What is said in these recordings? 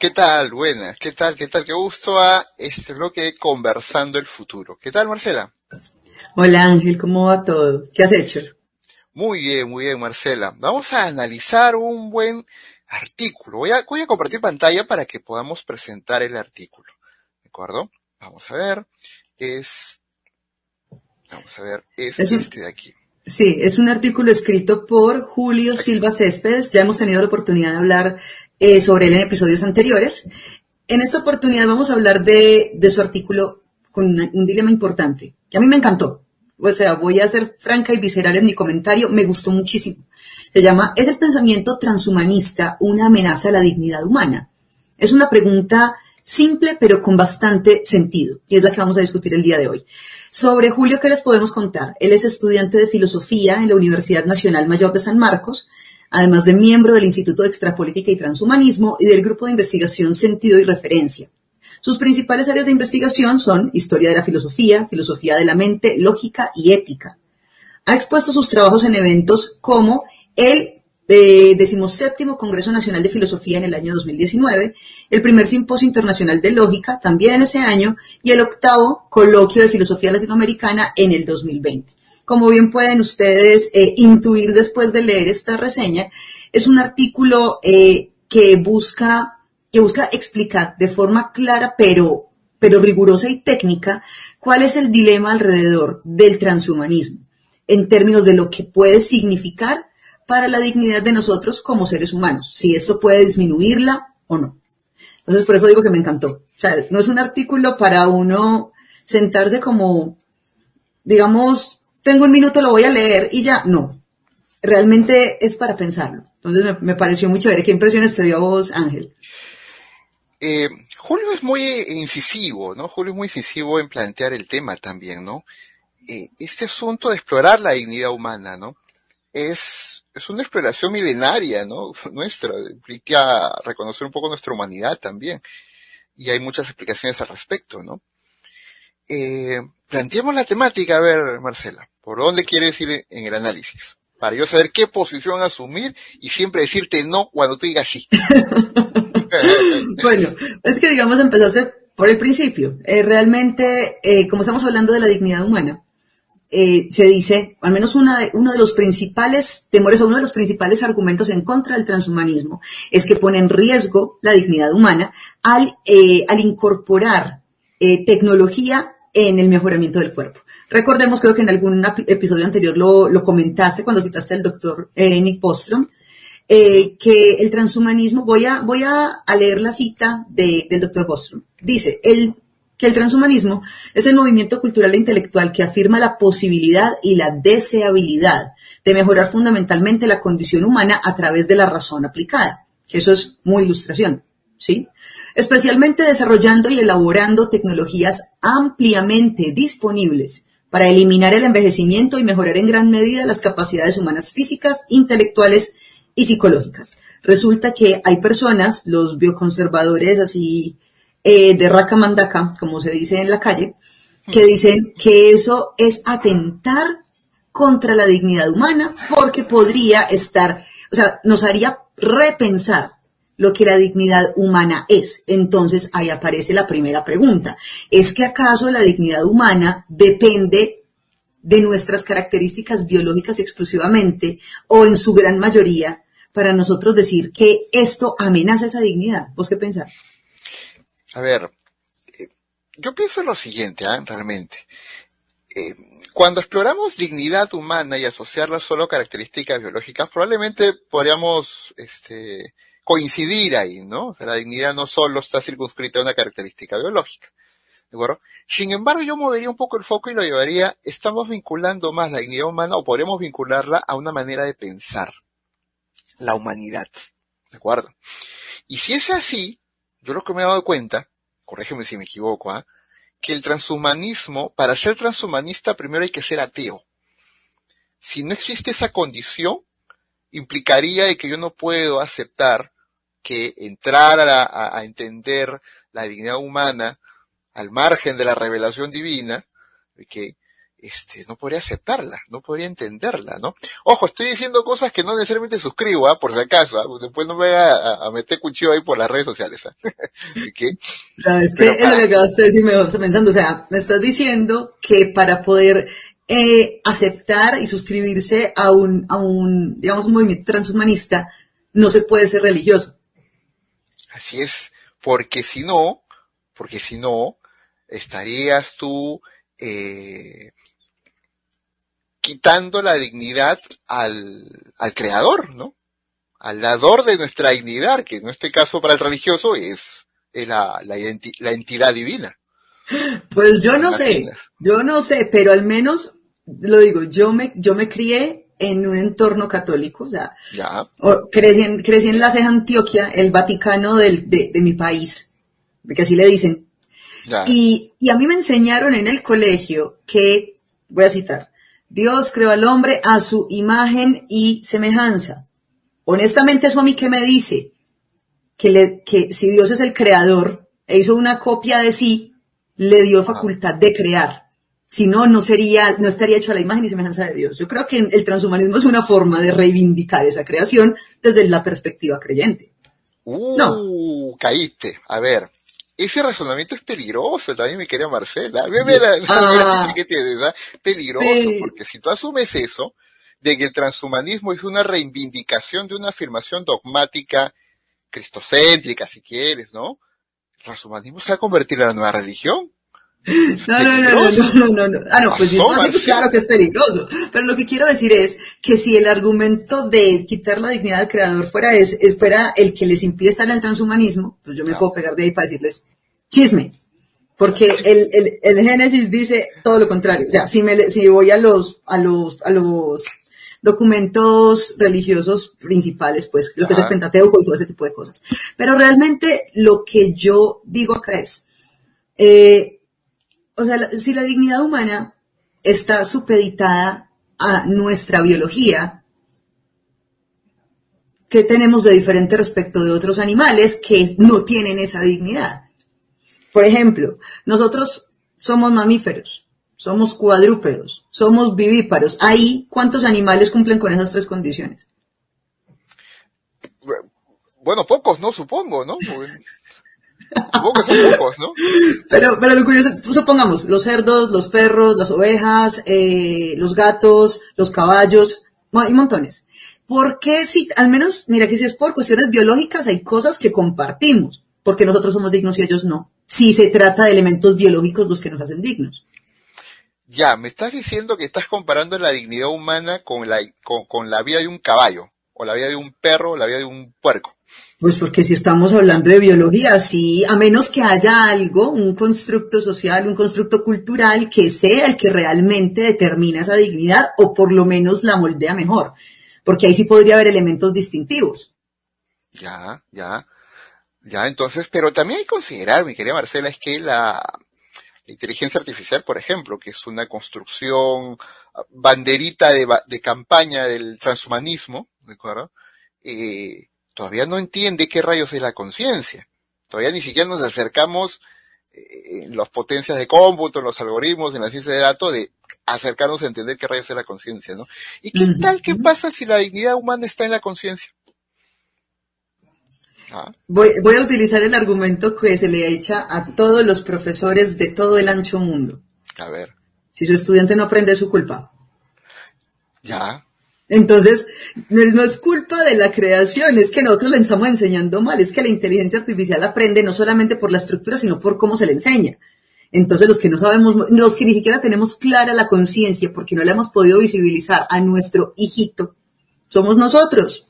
¿Qué tal? Buenas. ¿Qué tal? ¿Qué tal? Qué gusto a este bloque Conversando el Futuro. ¿Qué tal, Marcela? Hola Ángel, ¿cómo va todo? ¿Qué has hecho? Muy bien, muy bien, Marcela. Vamos a analizar un buen artículo. Voy a, voy a compartir pantalla para que podamos presentar el artículo. ¿De acuerdo? Vamos a ver. Es, vamos a ver, es, este de aquí. Sí, es un artículo escrito por Julio Silva Céspedes. Ya hemos tenido la oportunidad de hablar eh, sobre él en episodios anteriores. En esta oportunidad vamos a hablar de, su artículo con un dilema importante, que a mí me encantó. O sea, voy a ser franca y visceral en mi comentario, me gustó muchísimo. Se llama, ¿es el pensamiento transhumanista una amenaza a la dignidad humana? Es una pregunta simple pero con bastante sentido y es la que vamos a discutir el día de hoy. Sobre Julio, ¿qué les podemos contar? Él es estudiante de filosofía en la Universidad Nacional Mayor de San Marcos, además de miembro del Instituto de Extrapolítica y Transhumanismo y del Grupo de Investigación Sentido y Referencia. Sus principales áreas de investigación son historia de la filosofía, filosofía de la mente, lógica y ética. Ha expuesto sus trabajos en eventos como el eh, decimoséptimo Congreso Nacional de Filosofía en el año 2019, el primer Simposio Internacional de Lógica también en ese año y el octavo Coloquio de Filosofía Latinoamericana en el 2020. Como bien pueden ustedes eh, intuir después de leer esta reseña, es un artículo eh, que busca que busca explicar de forma clara, pero, pero rigurosa y técnica, cuál es el dilema alrededor del transhumanismo, en términos de lo que puede significar para la dignidad de nosotros como seres humanos, si esto puede disminuirla o no. Entonces, por eso digo que me encantó. O sea, no es un artículo para uno sentarse como, digamos, tengo un minuto, lo voy a leer y ya, no. Realmente es para pensarlo. Entonces me, pareció muy chévere. ¿Qué impresiones te dio a vos, Ángel? Eh, Julio es muy incisivo, ¿no? Julio es muy incisivo en plantear el tema también, ¿no? Eh, este asunto de explorar la dignidad humana, ¿no? Es, es una exploración milenaria, ¿no? Nuestra, implica reconocer un poco nuestra humanidad también. Y hay muchas explicaciones al respecto, ¿no? Eh, planteemos la temática, a ver, Marcela, ¿por dónde quieres ir en el análisis? Para yo saber qué posición asumir y siempre decirte no cuando tú digas sí. bueno, es que digamos empezaste por el principio. Eh, realmente, eh, como estamos hablando de la dignidad humana, eh, se dice, al menos una de, uno de los principales temores o uno de los principales argumentos en contra del transhumanismo es que pone en riesgo la dignidad humana al, al incorporar tecnología en el mejoramiento del cuerpo. Recordemos, creo que en algún episodio anterior lo, lo comentaste cuando citaste al doctor Nick Bostrom, eh, que el transhumanismo, voy a, voy a, leer la cita del doctor Bostrom. Dice, el, que el transhumanismo es el movimiento cultural e intelectual que afirma la posibilidad y la deseabilidad de mejorar fundamentalmente la condición humana a través de la razón aplicada. Eso es muy ilustración, ¿sí? Especialmente desarrollando y elaborando tecnologías ampliamente disponibles para eliminar el envejecimiento y mejorar en gran medida las capacidades humanas físicas, intelectuales y psicológicas. Resulta que hay personas, los bioconservadores así eh, de raca mandaca, como se dice en la calle, que dicen que eso es atentar contra la dignidad humana porque podría estar, o sea, nos haría repensar lo que la dignidad humana es. Entonces ahí aparece la primera pregunta. ¿Es que acaso la dignidad humana depende de nuestras características biológicas exclusivamente o en su gran mayoría para nosotros decir que esto amenaza esa dignidad. ¿Vos qué pensás? A ver, eh, yo pienso lo siguiente, ¿eh? realmente. Eh, cuando exploramos dignidad humana y asociarla solo a características biológicas, probablemente podríamos este, coincidir ahí, ¿no? O sea, la dignidad no solo está circunscrita a una característica biológica. ¿De acuerdo? Sin embargo, yo movería un poco el foco y lo llevaría, estamos vinculando más la dignidad humana o podemos vincularla a una manera de pensar la humanidad. ¿De acuerdo? Y si es así, yo lo que me he dado cuenta, corrígeme si me equivoco, ¿ah? que el transhumanismo, para ser transhumanista primero hay que ser ateo. Si no existe esa condición, implicaría de que yo no puedo aceptar que entrar a, a entender la dignidad humana al margen de la revelación divina, que este, no podría aceptarla, no podría entenderla, ¿no? Ojo, estoy diciendo cosas que no necesariamente suscribo, ¿ah? por si acaso, ¿ah? después no me voy a, meter cuchillo ahí por las redes sociales. ¿ah? ¿Qué? es que es lo que acabaste de decir, me está pensando, o sea, me estás diciendo que para poder eh, aceptar y suscribirse a un, a un, digamos, un movimiento transhumanista, no se puede ser religioso. Así es, porque si no, porque si no, estarías tú eh, quitando la dignidad al, al creador, ¿no? Al dador de nuestra dignidad, que en este caso para el religioso es, la, la, entidad divina. Pues yo no sé, yo no sé, pero al menos, lo digo, yo me, yo me crié en un entorno católico, o sea, ya. crecí, en, crecí en la ceja Antioquia, el Vaticano del, de, de mi país, porque así le dicen. Y, y a mí me enseñaron en el colegio que, voy a citar, Dios creó al hombre a su imagen y semejanza. Honestamente, eso a mí que me dice que, le, que si Dios es el creador e hizo una copia de sí, le dio facultad de crear. Si no, no sería, no estaría hecho a la imagen y semejanza de Dios. Yo creo que el transhumanismo es una forma de reivindicar esa creación desde la perspectiva creyente. Uh, no. caíste. A ver, ese razonamiento es peligroso también, mi querida Marcela. Ah. que tienes, Peligroso, porque si tú asumes eso, de que el transhumanismo es una reivindicación de una afirmación dogmática cristocéntrica, si quieres, ¿no? El transhumanismo se va a convertir en la nueva religión. No, no, no, no, no, no, Ah, no, pues, pues claro que es peligroso. Pero lo que quiero decir es que si el argumento de quitar la dignidad al creador fuera, es, fuera el que les impide estar en el transhumanismo, pues yo me puedo pegar de ahí para decirles, chisme. Porque el, el, el, Génesis dice todo lo contrario. O sea, si, me, si voy a los, a los, a los documentos religiosos principales, pues lo que es el Pentateuco y todo ese tipo de cosas. Pero realmente lo que yo digo acá es, eh, o sea, si la dignidad humana está supeditada a nuestra biología, ¿qué tenemos de diferente respecto de otros animales que no tienen esa dignidad? Por ejemplo, nosotros somos mamíferos, somos cuadrúpedos, somos vivíparos. Ahí, ¿cuántos animales cumplen con esas tres condiciones? Bueno, pocos, ¿no? Supongo, ¿no? Supongo que son pocos, ¿no? Pero, pero lo curioso, supongamos, los cerdos, los perros, las ovejas, eh, los gatos, los caballos, hay montones. ¿Por qué si, al menos, mira que si es por cuestiones biológicas, hay cosas que compartimos? Porque nosotros somos dignos y ellos no si se trata de elementos biológicos los que nos hacen dignos. Ya, me estás diciendo que estás comparando la dignidad humana con la, con, la vida de un caballo, o la vida de un perro, o la vida de un puerco. Pues porque si estamos hablando de biología, sí, a menos que haya algo, un constructo social, un constructo cultural que sea el que realmente determina esa dignidad o por lo menos la moldea mejor, porque ahí sí podría haber elementos distintivos. Ya, ya. Ya, entonces, pero también hay que considerar, mi querida Marcela, es que la, inteligencia artificial, por ejemplo, que es una construcción banderita de, de campaña del transhumanismo, ¿de acuerdo? Eh, todavía no entiende qué rayos es la conciencia. Todavía ni siquiera nos acercamos eh, en las potencias de cómputo, en los algoritmos, en la ciencia de datos, de acercarnos a entender qué rayos es la conciencia, ¿no? ¿Y qué tal, qué pasa si la dignidad humana está en la conciencia? Voy, voy, a utilizar el argumento que se le echa a todos los profesores de todo el ancho mundo. A ver. Si su estudiante no aprende, es su culpa. Ya. Entonces, no es culpa de la creación, es que nosotros le estamos enseñando mal, es que la inteligencia artificial aprende no solamente por la estructura, sino por cómo se le enseña. Entonces, los que no sabemos, los que ni siquiera tenemos clara la conciencia porque no le hemos podido visibilizar a nuestro hijito, somos nosotros.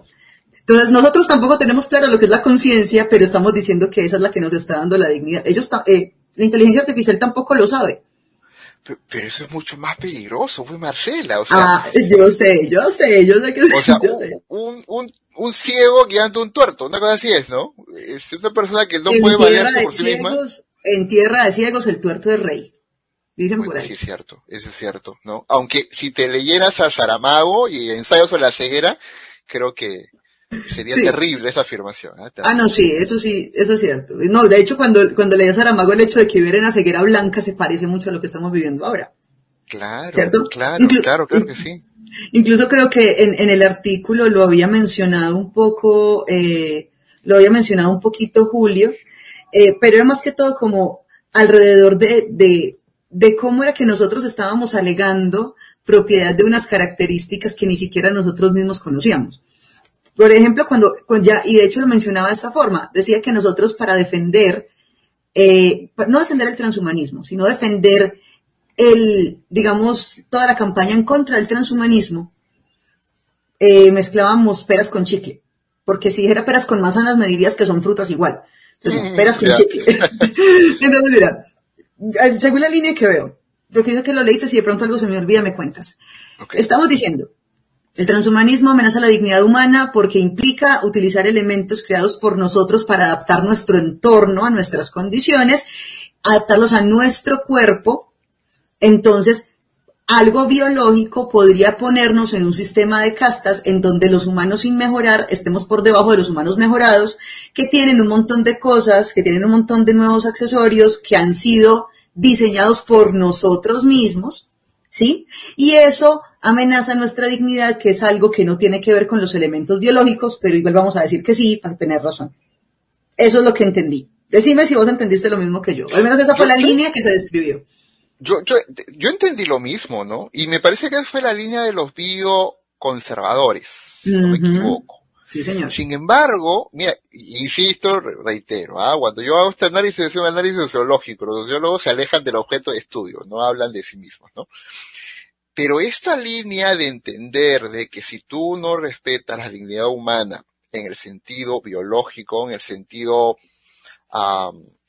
Entonces, nosotros tampoco tenemos claro lo que es la conciencia, pero estamos diciendo que esa es la que nos está dando la dignidad. Ellos, eh, la inteligencia artificial tampoco lo sabe. Pero, eso es mucho más peligroso, fue Marcela. O sea, ah, yo sé, yo sé, yo sé que O sea, un, un, un, ciego guiando un tuerto, una cosa así es, ¿no? Es una persona que no puede valerse por sí misma. En tierra de ciegos el tuerto es rey. Dicen por ahí. Sí, es cierto, eso es cierto, ¿no? Aunque si te leyeras a Saramago y ensayos sobre la ceguera, creo que Sería terrible esa afirmación. ¿eh? Ah, no, sí, eso sí, eso es cierto. No, de hecho, cuando, cuando leí a Saramago el hecho de que viviera en la ceguera blanca se parece mucho a lo que estamos viviendo ahora. Claro, ¿cierto? claro, claro, claro que sí. Incluso creo que en, en, el artículo lo había mencionado un poco, eh, lo había mencionado un poquito Julio, eh, pero era más que todo como alrededor de, de, de cómo era que nosotros estábamos alegando propiedad de unas características que ni siquiera nosotros mismos conocíamos. Por ejemplo, cuando, ya, y de hecho lo mencionaba de esta forma, decía que nosotros para defender, eh, no defender el transhumanismo, sino defender el, digamos, toda la campaña en contra del transhumanismo, eh, mezclábamos peras con chicle. Porque si dijera peras con manzanas, me dirías que son frutas igual. Entonces, mm, peras con chicle. Entonces, mira, según la línea que veo, yo quiero que lo leíste, si de pronto algo se me olvida, me cuentas. Estamos diciendo, el transhumanismo amenaza la dignidad humana porque implica utilizar elementos creados por nosotros para adaptar nuestro entorno a nuestras condiciones, adaptarlos a nuestro cuerpo. Entonces, algo biológico podría ponernos en un sistema de castas en donde los humanos sin mejorar estemos por debajo de los humanos mejorados, que tienen un montón de cosas, que tienen un montón de nuevos accesorios que han sido diseñados por nosotros mismos, ¿sí? Y eso amenaza nuestra dignidad, que es algo que no tiene que ver con los elementos biológicos, pero igual vamos a decir que sí, para tener razón. Eso es lo que entendí. Decime si vos entendiste lo mismo que yo. Al menos esa fue la línea que se describió. Yo, yo, yo entendí lo mismo, ¿no? Y me parece que fue la línea de los bioconservadores, si no me equivoco. Sí, señor. Sin embargo, mira, insisto, reitero, ¿ah? cuando yo hago este análisis, es un análisis sociológico, los sociólogos se alejan del objeto de estudio, no hablan de sí mismos, ¿no? Pero esta línea de entender de que si tú no respetas la dignidad humana en el sentido biológico, en el sentido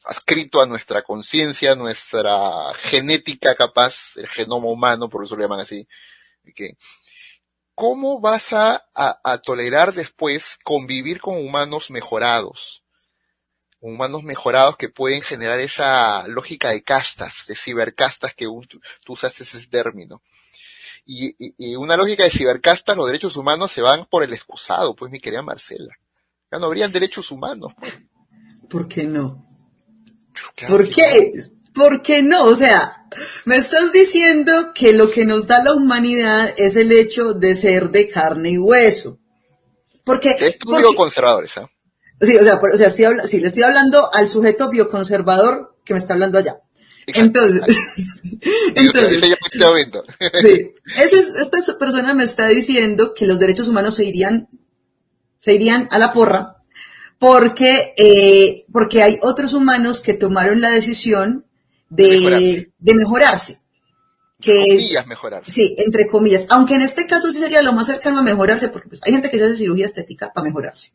adscrito a nuestra conciencia, nuestra genética capaz, el genoma humano, por eso lo llaman así, que ¿cómo vas a, tolerar después convivir con humanos mejorados? Humanos mejorados que pueden generar esa lógica de castas, de cibercastas que tú usas ese término. Y, una lógica de cibercastas, los derechos humanos se van por el excusado, pues mi querida Marcela. Ya no habrían derechos humanos. Pues. ¿Por qué no? ¿Por qué? ¿Por qué no? O sea, me estás diciendo que lo que nos da la humanidad es el hecho de ser de carne y hueso. Porque. Estudio porque, conservadores, ¿eh? Sí, o sea, o sea sí, le estoy hablando al sujeto bioconservador que me está hablando allá. Entonces, entonces sí, esta persona me está diciendo que los derechos humanos se irían, se irían a la porra porque, eh, porque hay otros humanos que tomaron la decisión de, de mejorarse. Que comillas, mejorarse. Sí, entre comillas. Aunque en este caso sí sería lo más cercano a mejorarse, porque pues, hay gente que se hace cirugía estética para mejorarse.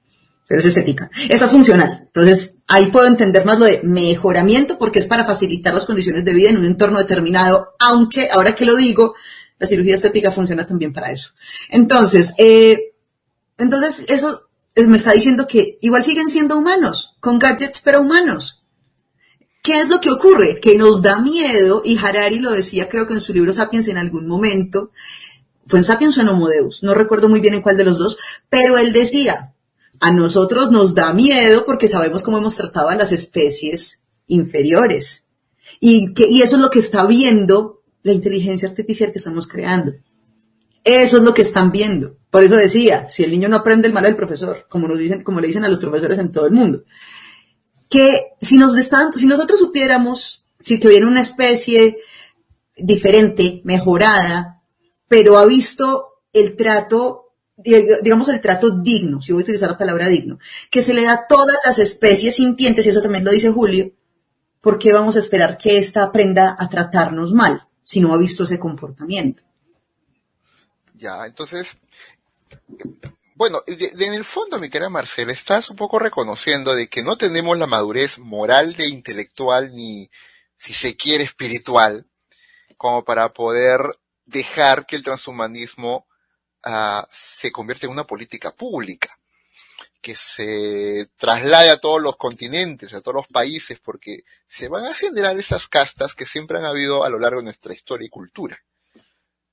Pero es estética. Esa es funcional. Entonces, ahí puedo entender más lo de mejoramiento, porque es para facilitar las condiciones de vida en un entorno determinado, aunque ahora que lo digo, la cirugía estética funciona también para eso. Entonces, eh, entonces eso me está diciendo que igual siguen siendo humanos, con gadgets pero humanos. ¿Qué es lo que ocurre? Que nos da miedo, y Harari lo decía creo que en su libro Sapiens en algún momento, fue en Sapiens o en Homo Deus, no recuerdo muy bien en cuál de los dos, pero él decía, a nosotros nos da miedo porque sabemos cómo hemos tratado a las especies inferiores. Y, que, y eso es lo que está viendo la inteligencia artificial que estamos creando. Eso es lo que están viendo. Por eso decía, si el niño no aprende el mal del profesor, como nos dicen, como le dicen a los profesores en todo el mundo que si nos están, si nosotros supiéramos si que viene una especie diferente, mejorada, pero ha visto el trato, digamos el trato digno, si voy a utilizar la palabra digno, que se le da a todas las especies sintientes, y eso también lo dice Julio, ¿por qué vamos a esperar que ésta aprenda a tratarnos mal si no ha visto ese comportamiento? Ya, entonces, bueno, en el fondo, mi querida Marcela, estás un poco reconociendo de que no tenemos la madurez moral de intelectual ni, si se quiere, espiritual, como para poder dejar que el transhumanismo uh, se convierta en una política pública, que se traslade a todos los continentes, a todos los países, porque se van a generar esas castas que siempre han habido a lo largo de nuestra historia y cultura.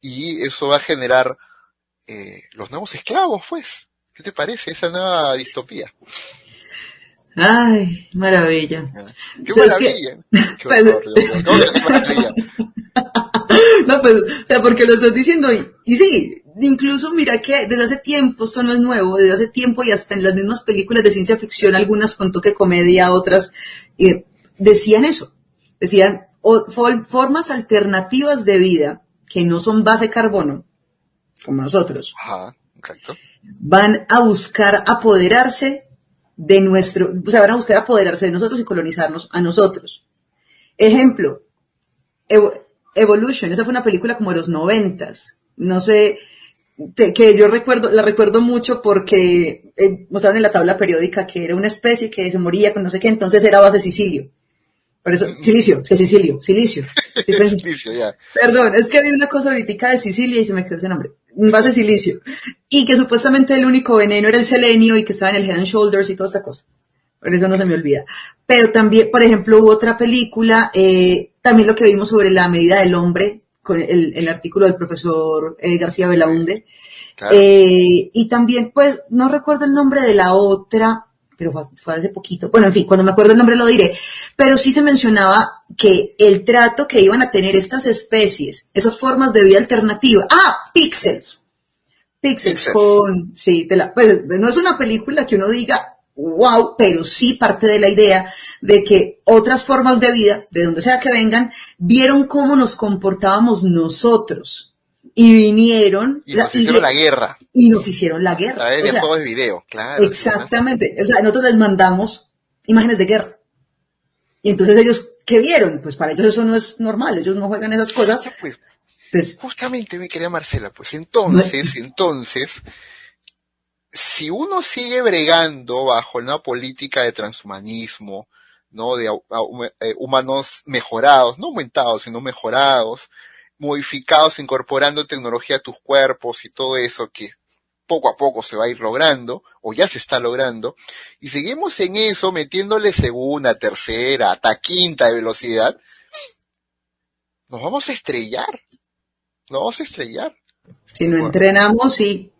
Y eso va a generar eh, los nuevos esclavos, pues. ¿Qué te parece esa nueva distopía? Ay, maravilla. Qué maravilla. Qué, horror, qué maravilla. no, pues, o sea, porque lo estás diciendo y, y sí, incluso mira que desde hace tiempo, esto no es nuevo, desde hace tiempo y hasta en las mismas películas de ciencia ficción, algunas con toque comedia, otras, eh, decían eso, decían o, formas alternativas de vida que no son base carbono, como nosotros, Ajá, exacto. van a buscar apoderarse de nuestro, o sea, van a buscar apoderarse de nosotros y colonizarnos a nosotros. Ejemplo, Evolution, esa fue una película como de los noventas, no sé, que yo recuerdo, la recuerdo mucho porque eh, mostraron en la tabla periódica que era una especie que se moría con no sé qué, entonces era base silicio. Por eso, silicio, sí, silicio, silicio. Sí, pensé- Silicio, ya. Perdón, es que había una cosa ahorita de Sicilia y se me quedó ese nombre. Base silicio. Y que supuestamente el único veneno era el selenio y que estaba en el Head and Shoulders y toda esta cosa. Por eso no se me olvida. Pero también, por ejemplo, hubo otra película, eh, también lo que vimos sobre la medida del hombre, con el, el artículo del profesor eh, García Belaunde. Claro. Eh, y también, pues, no recuerdo el nombre de la otra, pero fue, fue hace poquito. Bueno, en fin, cuando me acuerdo el nombre lo diré. Pero sí se mencionaba que el trato que iban a tener estas especies, esas formas de vida alternativa. Ah, Pixels. Pixels, Pixels. con, sí, de la, pues, no es una película que uno diga, wow, pero sí parte de la idea de que otras formas de vida, de donde sea que vengan, vieron cómo nos comportábamos nosotros. Y vinieron Y nos hicieron la guerra y nos hicieron la a guerra. través O de sea, juegos de video, claro. Exactamente. O sea, nosotros les mandamos imágenes de guerra. Y entonces ellos, ¿qué vieron? Pues para ellos eso no es normal, ellos no juegan esas cosas. Pues, Pues, justamente mi querida Marcela, pues entonces, entonces, si uno sigue bregando bajo una política de transhumanismo, ¿no? De eh, humanos mejorados, no aumentados, sino mejorados, modificados, incorporando tecnología a tus cuerpos y todo eso que poco a poco se va a ir logrando, o ya se está logrando, y seguimos en eso metiéndole segunda, tercera, hasta quinta de velocidad, nos vamos a estrellar. Nos vamos a estrellar. si no Bueno. entrenamos, sí.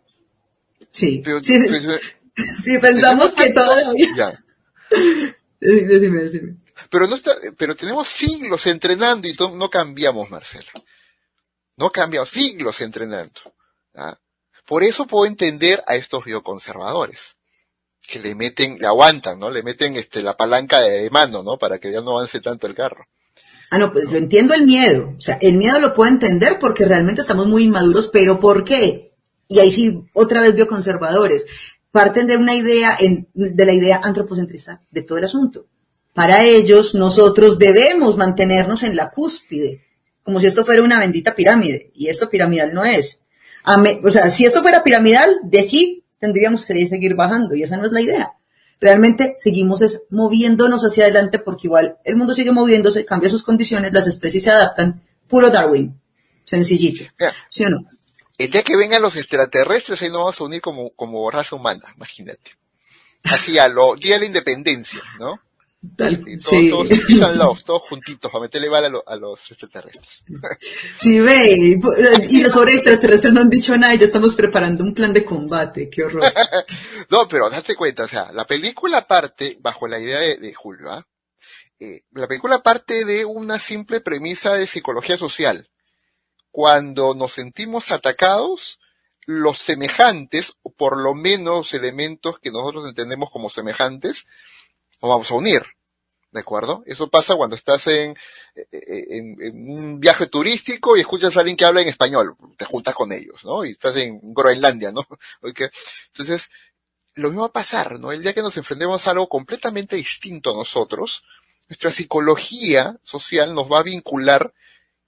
Sí. Pero- Sí, sí, pero- sí, pensamos que todavía. ya. Decime, decime. Pero no está, pero tenemos siglos entrenando y no cambiamos, Marcela. No cambiamos, siglos entrenando. ¿ah? Por eso puedo entender a estos bioconservadores. Que le meten, le aguantan, ¿no? Le meten este, la palanca de, de mano, ¿no? Para que ya no avance tanto el carro. Ah, no, pues yo entiendo el miedo. O sea, el miedo lo puedo entender porque realmente estamos muy inmaduros, pero ¿por qué? Y ahí sí, otra vez bioconservadores. Parten de una idea, en- de la idea antropocentrista de todo el asunto. Para ellos, nosotros debemos mantenernos en la cúspide, como si esto fuera una bendita pirámide, y esto piramidal no es. Me- o sea, si esto fuera piramidal, de aquí tendríamos que seguir bajando, y esa no es la idea. Realmente seguimos es moviéndonos hacia adelante porque igual el mundo sigue moviéndose, cambia sus condiciones, las especies se adaptan. Puro Darwin. Sencillito. ¿Sí o no? El día que vengan los extraterrestres, ahí nos vamos a unir como, como raza humana, imagínate. Así a lo, día de la independencia, ¿no? Tal- todos, sí. todos love, todos juntitos, para meterle bala a, lo- a los extraterrestres. Sí, ve. Y los pobres extraterrestres no han dicho nada y ya estamos preparando un plan de combate. Qué horror. No, pero date cuenta, o sea, la película parte, bajo la idea de, de Julio, ¿ah? Eh, la película parte de una simple premisa de psicología social. Cuando nos sentimos atacados, los semejantes, o por lo menos elementos que nosotros entendemos como semejantes, nos vamos a unir. ¿De acuerdo? Eso pasa cuando estás en, eh, un viaje turístico y escuchas a alguien que habla en español. Te juntas con ellos, ¿no? Y estás en Groenlandia, ¿no? Entonces, lo mismo va a pasar, ¿no? El día que nos enfrentemos a algo completamente distinto a nosotros, nuestra psicología social nos va a vincular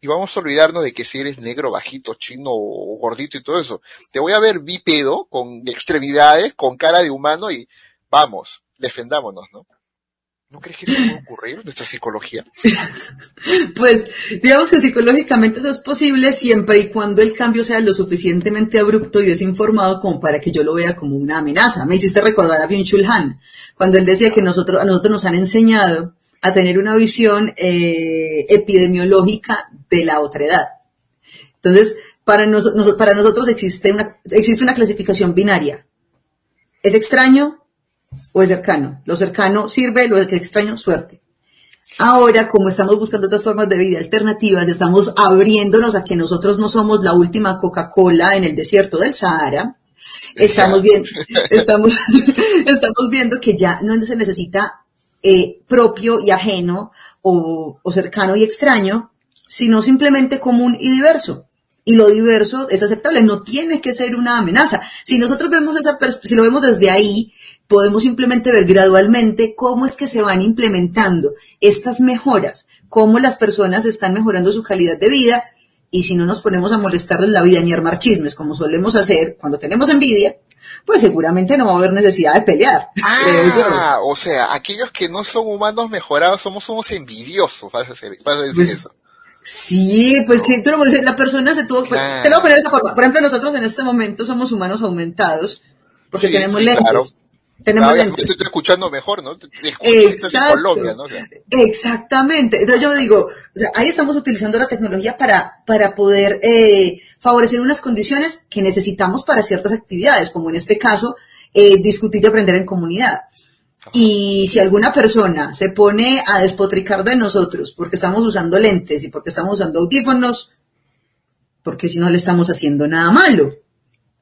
y vamos a olvidarnos de que si eres negro, bajito, chino o gordito y todo eso. Te voy a ver bípedo, con extremidades, con cara de humano y vamos, defendámonos, ¿no? ¿No crees que eso puede ocurrir nuestra psicología? Pues digamos que psicológicamente eso es posible siempre y cuando el cambio sea lo suficientemente abrupto y desinformado como para que yo lo vea como una amenaza. Me hiciste recordar a Byung-Chul cuando él decía que nosotros, a nosotros nos han enseñado a tener una visión eh, epidemiológica de la otra edad. Entonces, para, nos- nos- para nosotros existe una, existe una clasificación binaria. ¿Es extraño o es cercano? Lo cercano sirve, lo que es extraño, suerte. Ahora, como estamos buscando otras formas de vida alternativas, estamos abriéndonos a que nosotros no somos la última Coca-Cola en el desierto del Sahara. Estamos viendo, estamos, estamos viendo que ya no se necesita eh, propio y ajeno o, o cercano y extraño, sino simplemente común y diverso y lo diverso es aceptable, no tiene que ser una amenaza. Si nosotros vemos esa si lo vemos desde ahí, podemos simplemente ver gradualmente cómo es que se van implementando estas mejoras, cómo las personas están mejorando su calidad de vida y si no nos ponemos a molestarles la vida ni armar chismes como solemos hacer cuando tenemos envidia, pues seguramente no va a haber necesidad de pelear. Ah, o sea, aquellos que no son humanos mejorados somos, somos envidiosos, vas a, decir pues, eso. Sí, pues que la persona se tuvo, te lo voy a poner de esa forma. Por ejemplo, nosotros en este momento somos humanos aumentados porque tenemos lentes. Tenemos lentes. Te estoy escuchando mejor, ¿no? Exacto. Colombia, ¿no? Exactamente. Entonces yo digo, ahí estamos utilizando la tecnología para, para poder eh, favorecer unas condiciones que necesitamos para ciertas actividades, como en este caso, eh, discutir y aprender en comunidad. Y si alguna persona se pone a despotricar de nosotros porque estamos usando lentes y porque estamos usando audífonos, porque si no le estamos haciendo nada malo.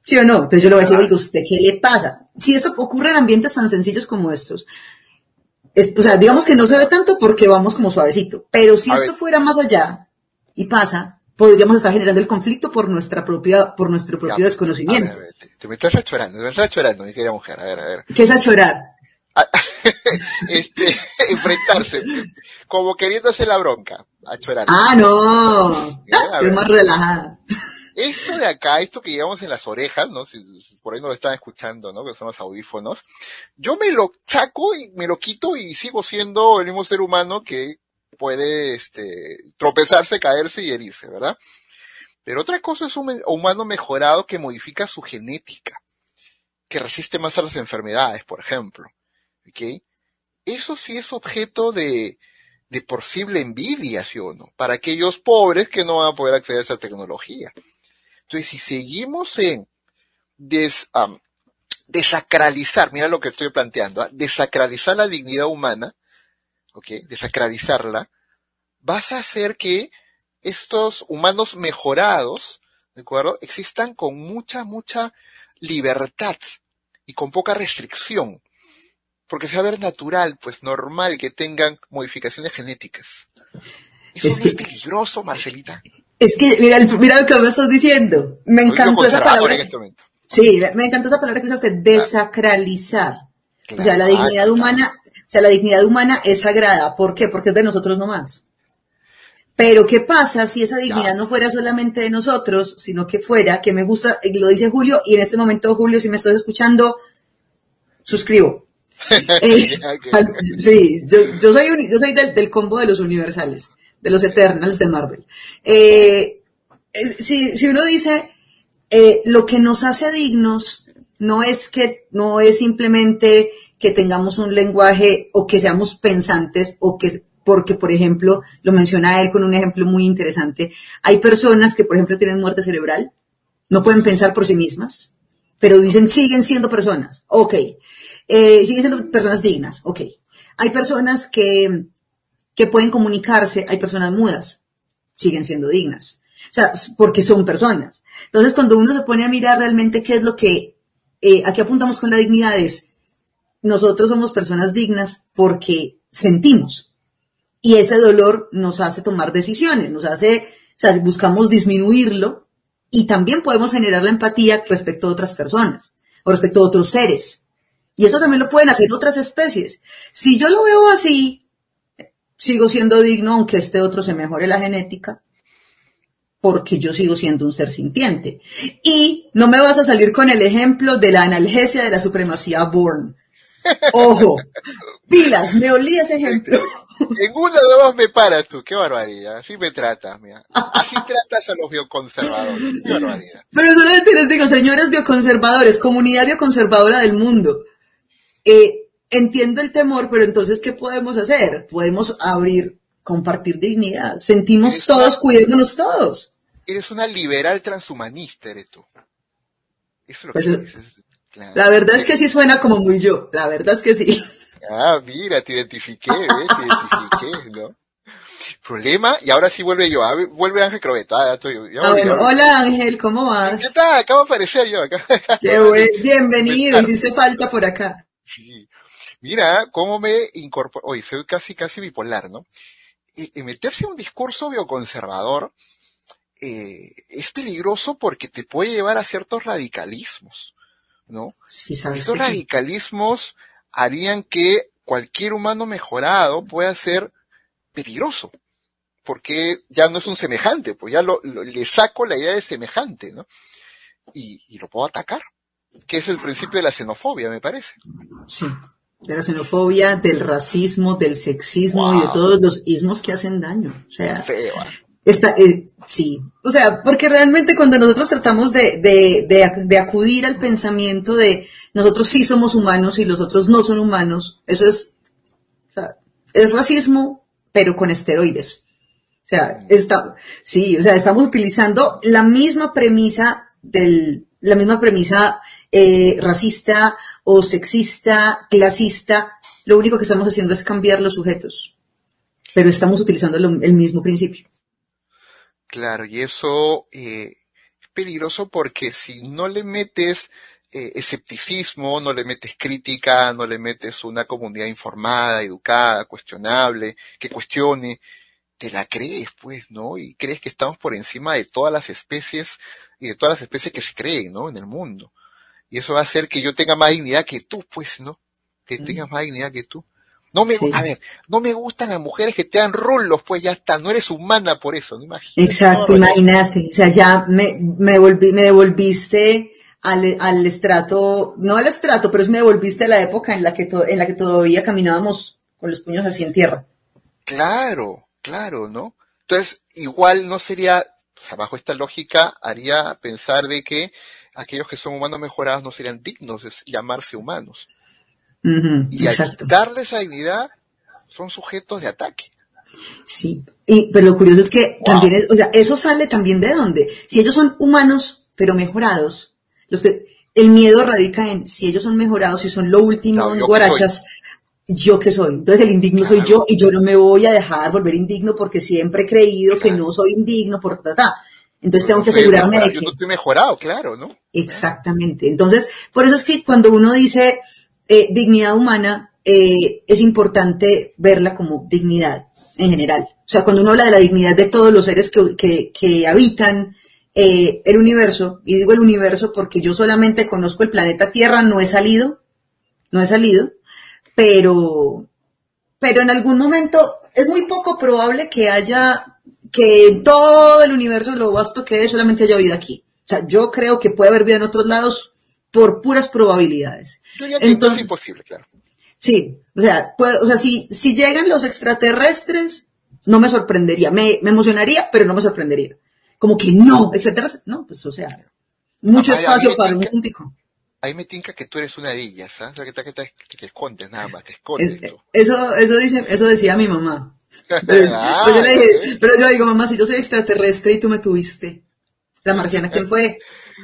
¿Sí o no? Entonces yo le voy a decir, oiga, ¿usted qué le pasa? Si eso ocurre en ambientes tan sencillos como estos, es, o sea, digamos que no se ve tanto porque vamos como suavecito, pero si esto fuera más allá y pasa, podríamos estar generando el conflicto por nuestra propia, por nuestro propio desconocimiento. te, me estás achorando, te me estás achorando, mi querida mujer, a ver, a ver. ¿Qué es achorar? este, enfrentarse, como queriéndose la bronca, Ah, no, es más relajada. Esto de acá, esto que llevamos en las orejas, ¿no? Si, por ahí nos están escuchando, ¿no? Que son los audífonos. Yo me lo saco y me lo quito y sigo siendo el mismo ser humano que puede, este, tropezarse, caerse y herirse, ¿verdad? Pero otra cosa es un humano mejorado que modifica su genética, que resiste más a las enfermedades, por ejemplo. ¿ok? Eso sí es objeto de, de posible envidia, ¿sí o no? Para aquellos pobres que no van a poder acceder a esa tecnología. Entonces, si seguimos en desacralizar, mira lo que estoy planteando, ¿ah? desacralizar la dignidad humana, ¿ok? Desacralizarla, vas a hacer que estos humanos mejorados, ¿de acuerdo? Existan con mucha, mucha libertad y con poca restricción porque se va a ver natural, pues normal que tengan modificaciones genéticas. Eso es, es peligroso, Marcelita. Es que, mira, mira lo que me estás diciendo. Me encantó esa palabra. Este sí, me encantó esa palabra que usaste, desacralizar. O sea, la dignidad humana, o sea, la dignidad humana es sagrada. ¿Por qué? Porque es de nosotros nomás. Pero ¿qué pasa si esa dignidad no fuera solamente de nosotros, sino que fuera, que me gusta, lo dice Julio, y en este momento, Julio, si me estás escuchando, suscribo. Eh, sí, yo, soy, yo soy del, combo de los universales, de los Eternals de Marvel. Eh, si, uno dice, eh, lo que nos hace dignos no es que, no es simplemente que tengamos un lenguaje o que seamos pensantes o que porque, por ejemplo, lo menciona él con un ejemplo muy interesante. Hay personas que, por ejemplo, tienen muerte cerebral, no pueden pensar por sí mismas, pero dicen siguen siendo personas. Ok, eh, siguen siendo personas dignas, ok. Hay personas que, que pueden comunicarse, hay personas mudas, siguen siendo dignas. O sea, porque son personas. Entonces, cuando uno se pone a mirar realmente qué es lo que, eh, aquí apuntamos con la dignidad es, nosotros somos personas dignas porque sentimos. Y ese dolor nos hace tomar decisiones, nos hace, o sea, buscamos disminuirlo y también podemos generar la empatía respecto a otras personas o respecto a otros seres. Y eso también lo pueden hacer otras especies. Si yo lo veo así, sigo siendo digno aunque este otro se mejore la genética, porque yo sigo siendo un ser sintiente. Y no me vas a salir con el ejemplo de la analgesia de la supremacía Born. Ojo, pilas, me olí ese ejemplo. En una de dos me paras tú, qué barbaridad, así me tratas, mira. Así tratas a los bioconservadores, qué barbaridad. Pero solamente les digo, señores bioconservadores, comunidad bioconservadora del mundo, eh, entiendo el temor, pero entonces, ¿qué podemos hacer? Podemos abrir, compartir dignidad. Sentimos todos, cuidémonos todos. Eres una liberal transhumanista, eres tú. Eso es lo que pues, La verdad es que sí suena como muy yo, la verdad es que sí. Ah, mira, te identifiqué, ¿ves? Te identifiqué, ¿no? Problema, y ahora sí vuelve yo, vuelve Ángel Croveta. Ah, Ah, bueno, hola Ángel, ¿cómo vas? ¿Qué tal? Acabo de aparecer yo acá. Qué bueno. Bienvenido, hiciste falta por acá. Sí. Mira cómo me incorporo, oye, soy casi, casi bipolar, ¿no? Y, y meterse en un discurso bioconservador eh, es peligroso porque te puede llevar a ciertos radicalismos, ¿no? Sí, sabes Estos sí. radicalismos harían que cualquier humano mejorado pueda ser peligroso, porque ya no es un semejante, pues ya lo, lo- le saco la idea de semejante, ¿no? Y, y lo puedo atacar, que es el principio de la xenofobia, me parece. Sí. De la xenofobia, del racismo, del sexismo y de todos los ismos que hacen daño. O sea, Feo. ¿ah? Está, eh, sí, o sea, porque realmente cuando nosotros tratamos de, de, de acudir al pensamiento de nosotros sí somos humanos y los otros no son humanos, eso es, o sea, es racismo, pero con esteroides. O sea, está, sí, o sea, estamos utilizando la misma premisa del, la misma premisa eh, racista o sexista, clasista, lo único que estamos haciendo es cambiar los sujetos, pero estamos utilizando el mismo principio. Claro, y eso eh, es peligroso porque si no le metes eh, escepticismo, no le metes crítica, no le metes una comunidad informada, educada, cuestionable, que cuestione, te la crees, pues, ¿no? Y crees que estamos por encima de todas las especies y de todas las especies que se creen, ¿no? En el mundo. Y eso va a hacer que yo tenga más dignidad que tú, pues, ¿no? Que Mm. tengas más dignidad que tú. No me, Sí. a ver, no me gustan las mujeres que te dan rolos, pues ya está, no eres humana por eso, no imagínate. Exacto, No, imagínate, o sea, ya me, me, volví, me devolviste al, al estrato, no al estrato, pero me devolviste a la época en la que, to- en la que todavía caminábamos con los puños así en tierra. Claro, claro, ¿no? Entonces, igual no sería, o sea, bajo esta lógica, haría pensar de que aquellos que son humanos mejorados no serían dignos de llamarse humanos. Y al quitarle esa dignidad, son sujetos de ataque. Sí, y, pero lo curioso es que Wow. también es, o sea, eso sale también de dónde. Si ellos son humanos, pero mejorados, los que, el miedo radica en si ellos son mejorados, si son lo último Claro, en ¿yo qué guarachas, yo que soy. Entonces el indigno soy yo y yo no me voy a dejar volver indigno porque siempre he creído que no soy indigno por ta, ta. Entonces tengo que asegurarme de Yo que no estoy mejorado, claro, ¿no? Exactamente. Entonces, por eso es que cuando uno dice eh, dignidad humana, eh, es importante verla como dignidad en general. O sea, cuando uno habla de la dignidad de todos los seres que, que- que habitan eh, el universo, y digo el universo porque yo solamente conozco el planeta Tierra, no he salido, no he salido, pero, pero en algún momento es muy poco probable que haya, que en todo el universo, lo vasto que es, solamente haya vida aquí. O sea, yo creo que puede haber vida en otros lados por puras probabilidades. Yo que entonces es imposible, claro. sí, o sea, puede- o sea si, si llegan los extraterrestres, no me sorprendería, me, me emocionaría, pero no me sorprendería. Como que no, extraterrestres, no, pues o sea, mucho ya, espacio ya, para ya, un ya. Ahí me tinca que tú eres una de ellas, ¿sabes? O sea, que te, que te- que te escondes nada más, te escondes Es- tú. Eso, eso dice, eso decía mi mamá. Pero, Ah, pero yo le dije, pero yo digo, mamá, si yo soy extraterrestre y tú me tuviste, la marciana, ¿quién fue?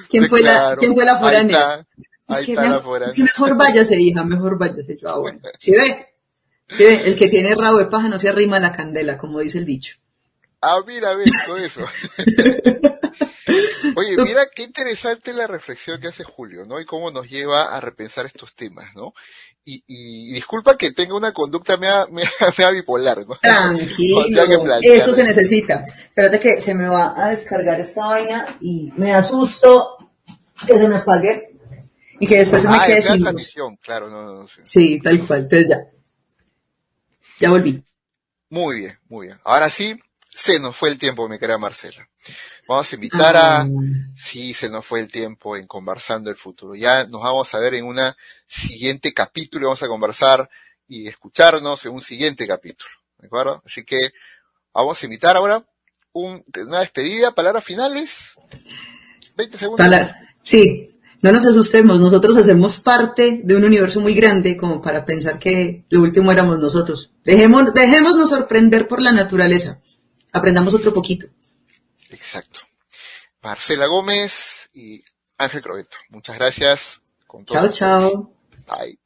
¿Quién Sí, fue la, claro. quién fue la foránea? Es ahí que, está mejor, la foránea. es que mejor váyase, hija, mejor váyase. Yo, ah, bueno. ¿Sí ve? ¿Sí ve? El que tiene rabo de paja no se arrima a la candela, como dice el dicho. Ah, mira, ves todo eso. Oye, mira qué interesante la reflexión que hace Julio, ¿no? Y cómo nos lleva a repensar estos temas, ¿no? Y, y, disculpa que tenga una conducta mea, mea, mea bipolar, ¿no? Tranquilo, eso se necesita. Espérate que se me va a descargar esta vaina y me asusto que se me apague y que después se me Ah, quede sin transmisión, claro, no, no, no sé. Sí, tal cual. Entonces ya. Ya volví. Muy bien, muy bien. Ahora sí, se nos fue el tiempo, mi querida Marcela. Vamos a invitar a, Ah, sí, se nos fue el tiempo en conversando el futuro. Ya nos vamos a ver en una siguiente capítulo, vamos a conversar y escucharnos en un siguiente capítulo, ¿de acuerdo? Así que vamos a invitar ahora un, una despedida, palabras finales, 20 segundos. Sí, no nos asustemos. Nosotros hacemos parte de un universo muy grande como para pensar que lo último éramos nosotros. Dejemos, dejémonos sorprender por la naturaleza. Aprendamos otro poquito. Exacto. Marcela Gómez y Ángel Crobeto. Muchas gracias. Con Chao, chao. Bye.